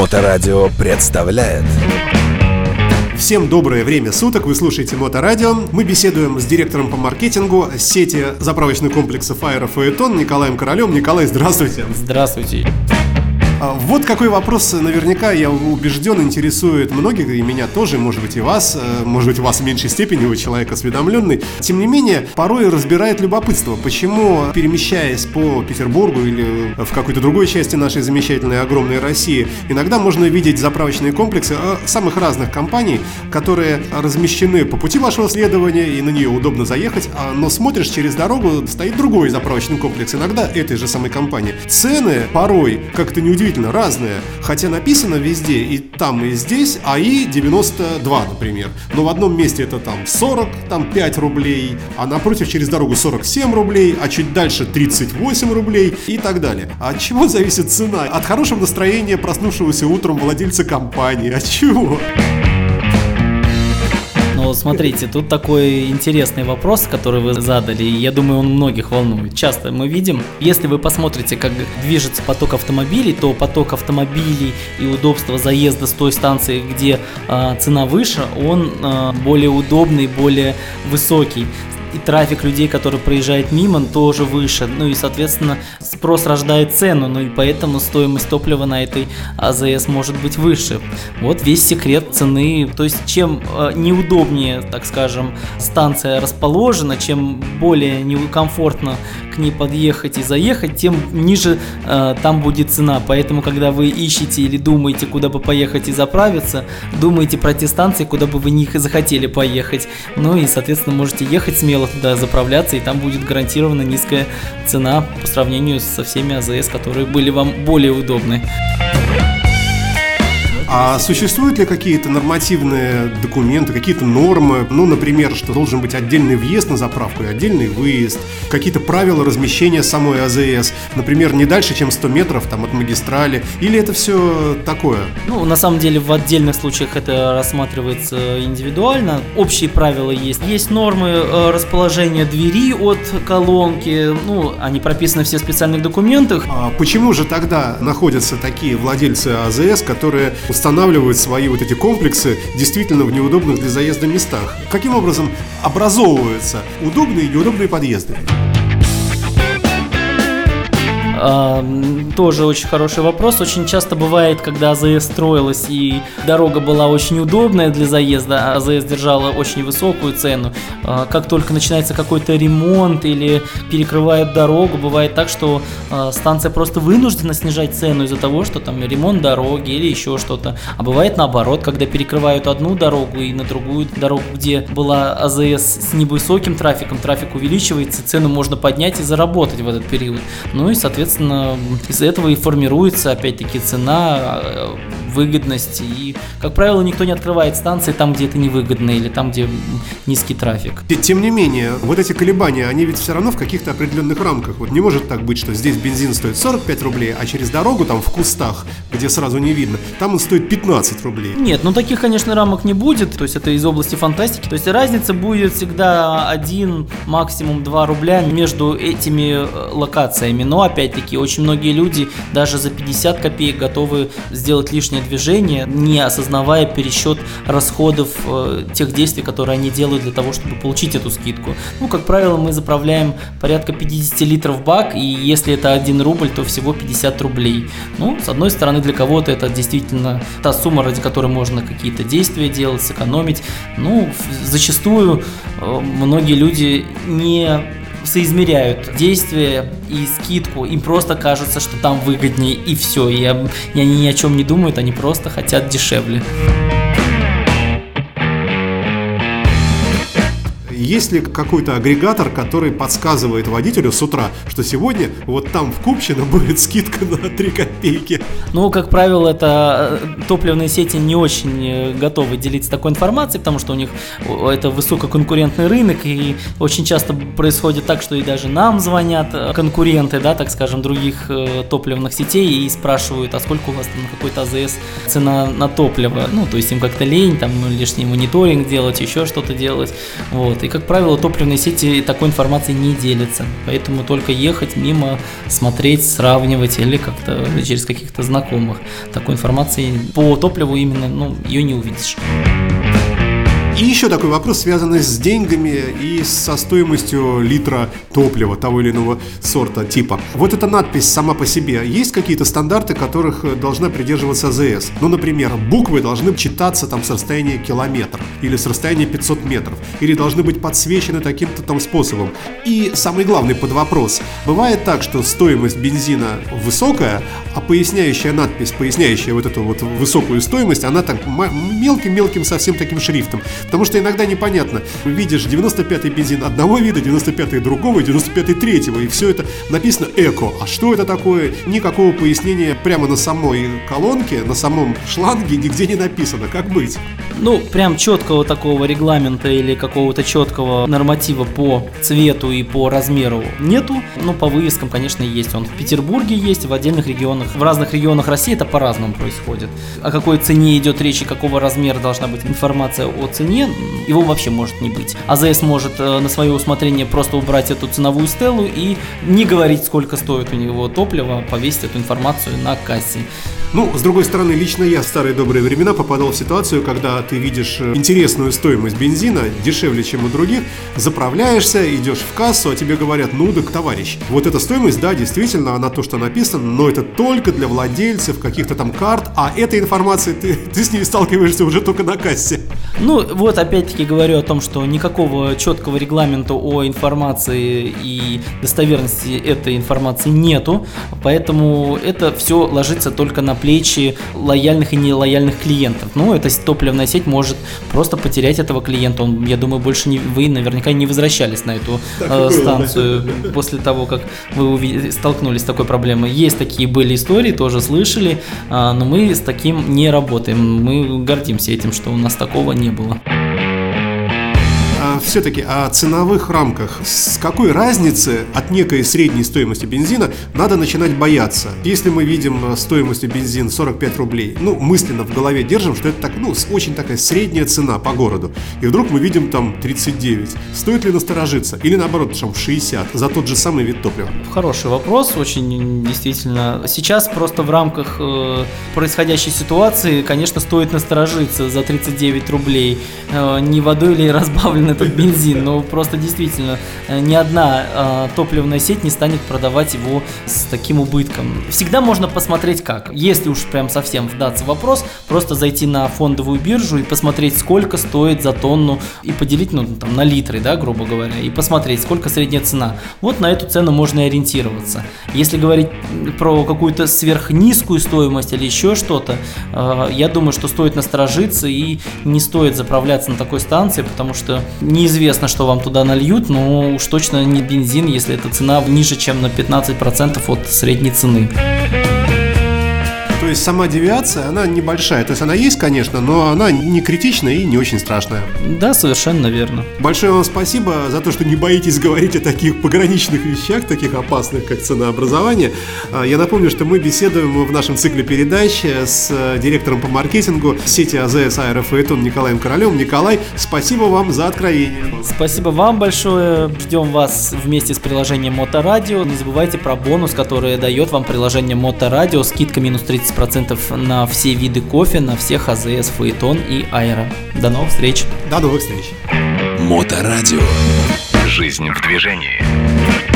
Моторадио представляет Всем доброе время суток, вы слушаете Моторадио. Мы беседуем с директором по маркетингу сети заправочных комплексов Аэрофаэтон Николаем Королем. Николай, здравствуйте. Здравствуйте. А, вот какой вопрос наверняка, я убежден, интересует многих, и меня тоже, может быть, и вас, э, может быть, вас в меньшей степени, вы человек осведомленный. Тем не менее, порой разбирает любопытство, почему, перемещаясь по Петербургу или в какой-то другой части нашей замечательной огромной России, иногда можно видеть заправочные комплексы э, самых разных компаний, которые размещены по пути вашего следования, и на нее удобно заехать, а, но смотришь через дорогу, стоит другой заправочный комплекс, иногда этой же самой компании. Цены порой, как-то неудивительно, действительно разные. Хотя написано везде, и там, и здесь, АИ 92, например. Но в одном месте это там 40, там 5 рублей, а напротив через дорогу 47 рублей, а чуть дальше 38 рублей и так далее. А от чего зависит цена? От хорошего настроения проснувшегося утром владельца компании. От чего? Смотрите, тут такой интересный вопрос, который вы задали, и я думаю, он многих волнует. Часто мы видим, если вы посмотрите, как движется поток автомобилей, то поток автомобилей и удобство заезда с той станции, где э, цена выше, он э, более удобный, более высокий и трафик людей, который проезжает мимо, тоже выше. Ну и, соответственно, спрос рождает цену, ну и поэтому стоимость топлива на этой АЗС может быть выше. Вот весь секрет цены. То есть, чем э, неудобнее, так скажем, станция расположена, чем более некомфортно к ней подъехать и заехать, тем ниже э, там будет цена. Поэтому, когда вы ищете или думаете, куда бы поехать и заправиться, думайте про те станции, куда бы вы не захотели поехать. Ну и, соответственно, можете ехать смело смело туда заправляться, и там будет гарантированно низкая цена по сравнению со всеми АЗС, которые были вам более удобны. А существуют ли какие-то нормативные документы, какие-то нормы, ну, например, что должен быть отдельный въезд на заправку и отдельный выезд, какие-то правила размещения самой АЗС, например, не дальше, чем 100 метров там, от магистрали, или это все такое? Ну, на самом деле, в отдельных случаях это рассматривается индивидуально. Общие правила есть. Есть нормы э, расположения двери от колонки, ну, они прописаны все в специальных документах. А почему же тогда находятся такие владельцы АЗС, которые устанавливают свои вот эти комплексы действительно в неудобных для заезда местах. Каким образом образовываются удобные и неудобные подъезды? Тоже очень хороший вопрос. Очень часто бывает, когда АЗС строилась и дорога была очень удобная для заезда, а АЗС держала очень высокую цену. А, как только начинается какой-то ремонт или перекрывают дорогу, бывает так, что а, станция просто вынуждена снижать цену из-за того, что там ремонт дороги или еще что-то. А бывает наоборот, когда перекрывают одну дорогу и на другую дорогу, где была АЗС с невысоким трафиком, трафик увеличивается, цену можно поднять и заработать в этот период. Ну и, соответственно, соответственно, из этого и формируется, опять-таки, цена, э, выгодность. И, как правило, никто не открывает станции там, где это невыгодно или там, где низкий трафик. Тем не менее, вот эти колебания, они ведь все равно в каких-то определенных рамках. Вот не может так быть, что здесь бензин стоит 45 рублей, а через дорогу там в кустах, где сразу не видно, там он стоит 15 рублей. Нет, ну таких, конечно, рамок не будет. То есть это из области фантастики. То есть разница будет всегда один, максимум 2 рубля между этими э, локациями. Но опять-таки, очень многие люди даже за 50 копеек готовы сделать лишнее движение, не осознавая пересчет расходов э, тех действий, которые они делают для того, чтобы получить эту скидку. Ну, как правило, мы заправляем порядка 50 литров бак, и если это 1 рубль, то всего 50 рублей. Ну, с одной стороны, для кого-то это действительно та сумма, ради которой можно какие-то действия делать, сэкономить. Ну, зачастую э, многие люди не соизмеряют действия и скидку. Им просто кажется, что там выгоднее и все. И, и они ни о чем не думают, они просто хотят дешевле. Есть ли какой-то агрегатор, который подсказывает водителю с утра, что сегодня вот там в Купчино будет скидка на 3 копейки? Ну, как правило, это э, топливные сети не очень э, готовы делиться такой информацией, потому что у них это высококонкурентный рынок, и очень часто происходит так, что и даже нам звонят э, конкуренты, да, так скажем, других топливных сетей и спрашивают, а сколько у вас там какой-то АЗС цена на топливо? Ну, то есть им как-то лень, там лишний мониторинг делать, еще что-то делать. Вот. И как как правило, топливные сети такой информацией не делятся. Поэтому только ехать мимо, смотреть, сравнивать или как-то через каких-то знакомых. Такой информации по топливу именно, ну, ее не увидишь. И еще такой вопрос, связанный с деньгами и со стоимостью литра топлива того или иного сорта, типа. Вот эта надпись сама по себе. Есть какие-то стандарты, которых должна придерживаться АЗС? Ну, например, буквы должны читаться там с расстояния километра или с расстояния 500 метров, или должны быть подсвечены таким-то там способом. И самый главный под вопрос. Бывает так, что стоимость бензина высокая, а поясняющая надпись, поясняющая вот эту вот высокую стоимость, она так мелким-мелким совсем таким шрифтом. Потому что иногда непонятно. Видишь 95-й бензин одного вида, 95-й другого, 95-й третьего, и все это написано эко. А что это такое? Никакого пояснения прямо на самой колонке, на самом шланге нигде не написано. Как быть? Ну, прям четкого такого регламента или какого-то четкого норматива по цвету и по размеру нету. Но по вывескам, конечно, есть. Он в Петербурге есть, в отдельных регионах. В разных регионах России это по-разному происходит. О какой цене идет речь и какого размера должна быть информация о цене, цене, его вообще может не быть. АЗС может э, на свое усмотрение просто убрать эту ценовую стелу и не говорить, сколько стоит у него топливо, повесить эту информацию на кассе. Ну, с другой стороны, лично я в старые добрые времена попадал в ситуацию, когда ты видишь э, интересную стоимость бензина, дешевле, чем у других, заправляешься, идешь в кассу, а тебе говорят, ну так, товарищ, вот эта стоимость, да, действительно, она то, что написано, но это только для владельцев каких-то там карт, а этой информации ты, ты с ней сталкиваешься уже только на кассе. Ну, вот опять-таки говорю о том, что никакого четкого регламента о информации и достоверности этой информации нету, поэтому это все ложится только на плечи лояльных и нелояльных клиентов. Ну, эта топливная сеть может просто потерять этого клиента. Он, я думаю, больше не, вы наверняка не возвращались на эту э, станцию было, после того, как вы увидели, столкнулись с такой проблемой. Есть такие были истории, тоже слышали, э, но мы с таким не работаем. Мы гордимся этим, что у нас такого не было все-таки о ценовых рамках. С какой разницы от некой средней стоимости бензина надо начинать бояться? Если мы видим э, стоимость бензин 45 рублей, ну, мысленно в голове держим, что это так, ну, очень такая средняя цена по городу. И вдруг мы видим там 39. Стоит ли насторожиться? Или наоборот, там 60 за тот же самый вид топлива? Хороший вопрос, очень действительно. Сейчас просто в рамках э, происходящей ситуации, конечно, стоит насторожиться за 39 рублей. Э, не водой ли разбавлен этот бензин, но просто действительно э, ни одна э, топливная сеть не станет продавать его с таким убытком. Всегда можно посмотреть как. Если уж прям совсем вдаться в вопрос, просто зайти на фондовую биржу и посмотреть, сколько стоит за тонну и поделить ну, там, на литры, да, грубо говоря, и посмотреть, сколько средняя цена. Вот на эту цену можно и ориентироваться. Если говорить про какую-то сверхнизкую стоимость или еще что-то, э, я думаю, что стоит насторожиться и не стоит заправляться на такой станции, потому что неизвестно, что вам туда нальют, но уж точно не бензин, если эта цена ниже, чем на 15% от средней цены есть сама девиация, она небольшая. То есть она есть, конечно, но она не критичная и не очень страшная. Да, совершенно верно. Большое вам спасибо за то, что не боитесь говорить о таких пограничных вещах, таких опасных, как ценообразование. А, я напомню, что мы беседуем в нашем цикле передач с э, директором по маркетингу сети АЗС Аэрофаэтон Николаем Королем. Николай, спасибо вам за откровение. Спасибо вам большое. Ждем вас вместе с приложением Моторадио. Не забывайте про бонус, который дает вам приложение Моторадио. Скидка минус 30% 10% на все виды кофе, на всех АЗС, Фаэтон и Аэро. До новых встреч! До новых встреч! Моторадио. Жизнь в движении.